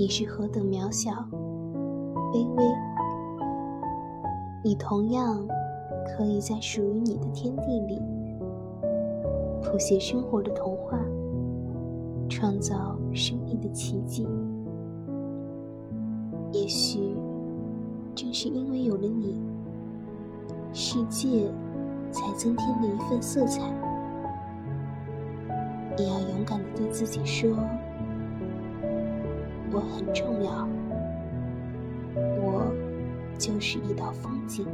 你是何等渺小、卑微。你同样可以在属于你的天地里谱写生活的童话，创造生命的奇迹。也许正是因为有了你，世界才增添了一份色彩。也要勇敢的对自己说：“我很重要。”我就是一道风景。